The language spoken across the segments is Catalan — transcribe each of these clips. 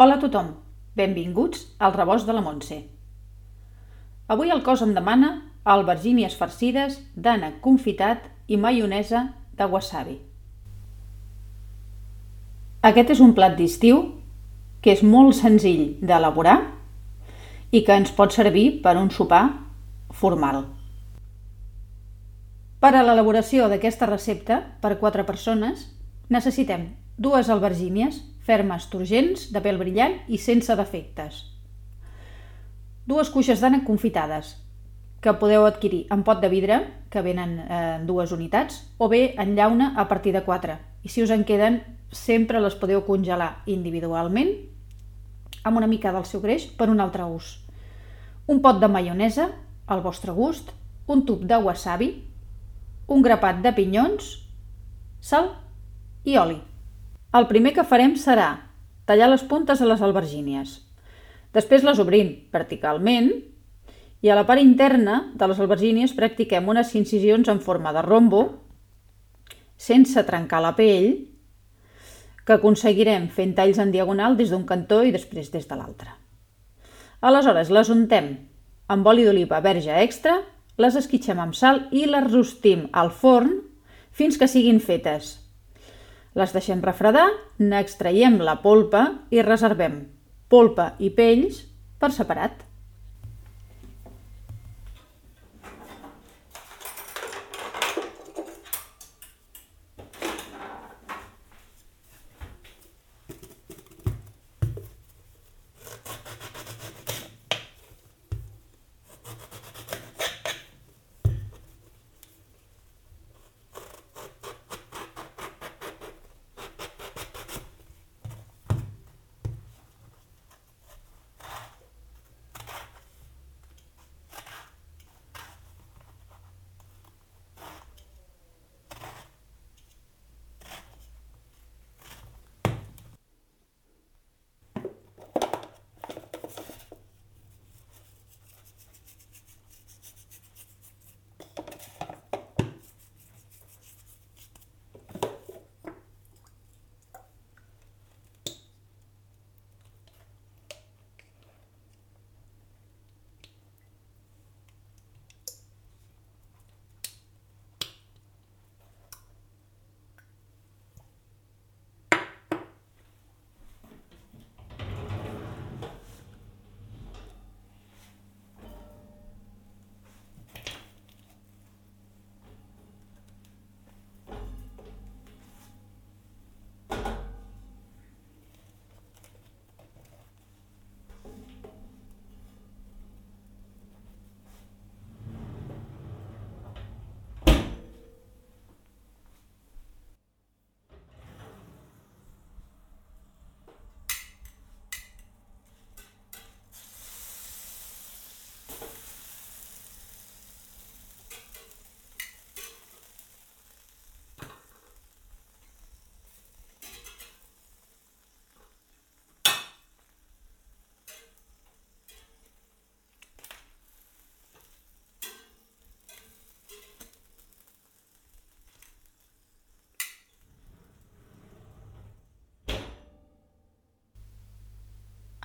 Hola a tothom, benvinguts al rebost de la Montse. Avui el cos em demana albergínies farcides d'ànec confitat i maionesa de wasabi. Aquest és un plat d'estiu que és molt senzill d'elaborar i que ens pot servir per un sopar formal. Per a l'elaboració d'aquesta recepta, per 4 persones, necessitem dues albergínies fermes, turgents, de pèl brillant i sense defectes. Dues cuixes d'ànec confitades, que podeu adquirir en pot de vidre, que venen en dues unitats, o bé en llauna a partir de 4. I si us en queden, sempre les podeu congelar individualment amb una mica del seu greix per un altre ús. Un pot de maionesa, al vostre gust, un tub de wasabi, un grapat de pinyons, sal i oli. El primer que farem serà tallar les puntes a les albergínies. Després les obrim verticalment i a la part interna de les albergínies practiquem unes incisions en forma de rombo sense trencar la pell que aconseguirem fent talls en diagonal des d'un cantó i després des de l'altre. Aleshores les untem amb oli d'oliva verge extra, les esquitxem amb sal i les rostim al forn fins que siguin fetes. Les deixem refredar, n'extraiem la polpa i reservem polpa i pells per separat.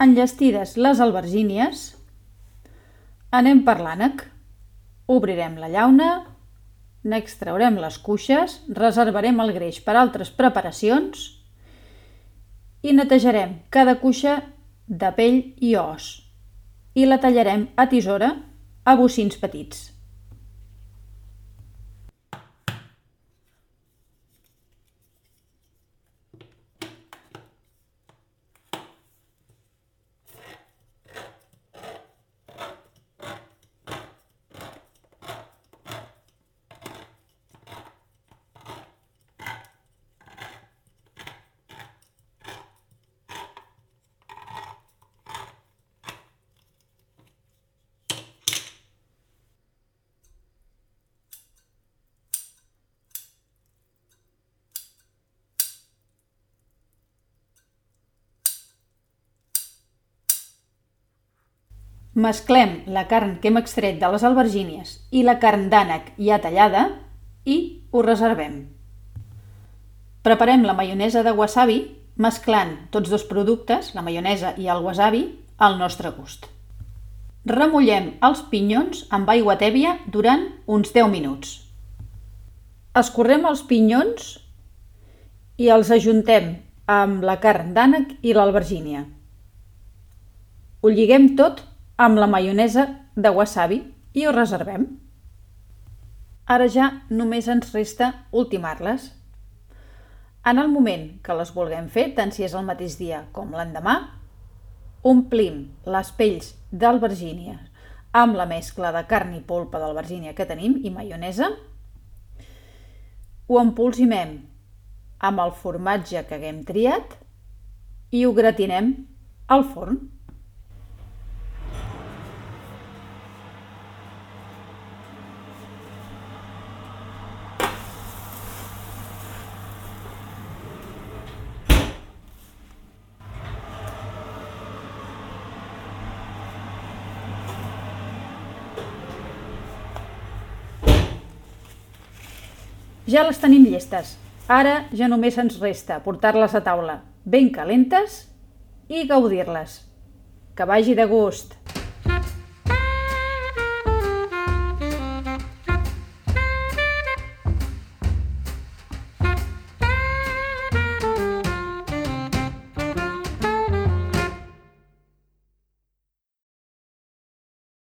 Enllestides les albergínies, anem per l'ànec. Obrirem la llauna, n'extraurem les cuixes, reservarem el greix per altres preparacions. I netejarem cada cuixa de pell i os. I la tallarem a tisora a bocins petits. Mesclem la carn que hem extret de les albergínies i la carn d'ànec ja tallada i ho reservem. Preparem la maionesa de wasabi mesclant tots dos productes, la maionesa i el wasabi, al nostre gust. Remullem els pinyons amb aigua tèbia durant uns 10 minuts. Escorrem els pinyons i els ajuntem amb la carn d'ànec i l'albergínia. Ho lliguem tot amb la maionesa de wasabi i ho reservem. Ara ja només ens resta ultimar-les. En el moment que les vulguem fer, tant si és el mateix dia com l'endemà, omplim les pells d'albergínia amb la mescla de carn i polpa d'albergínia que tenim i maionesa, ho empolsimem amb el formatge que haguem triat i ho gratinem al forn. Ja les tenim llestes. Ara ja només ens resta portar-les a taula ben calentes i gaudir-les. Que vagi de gust!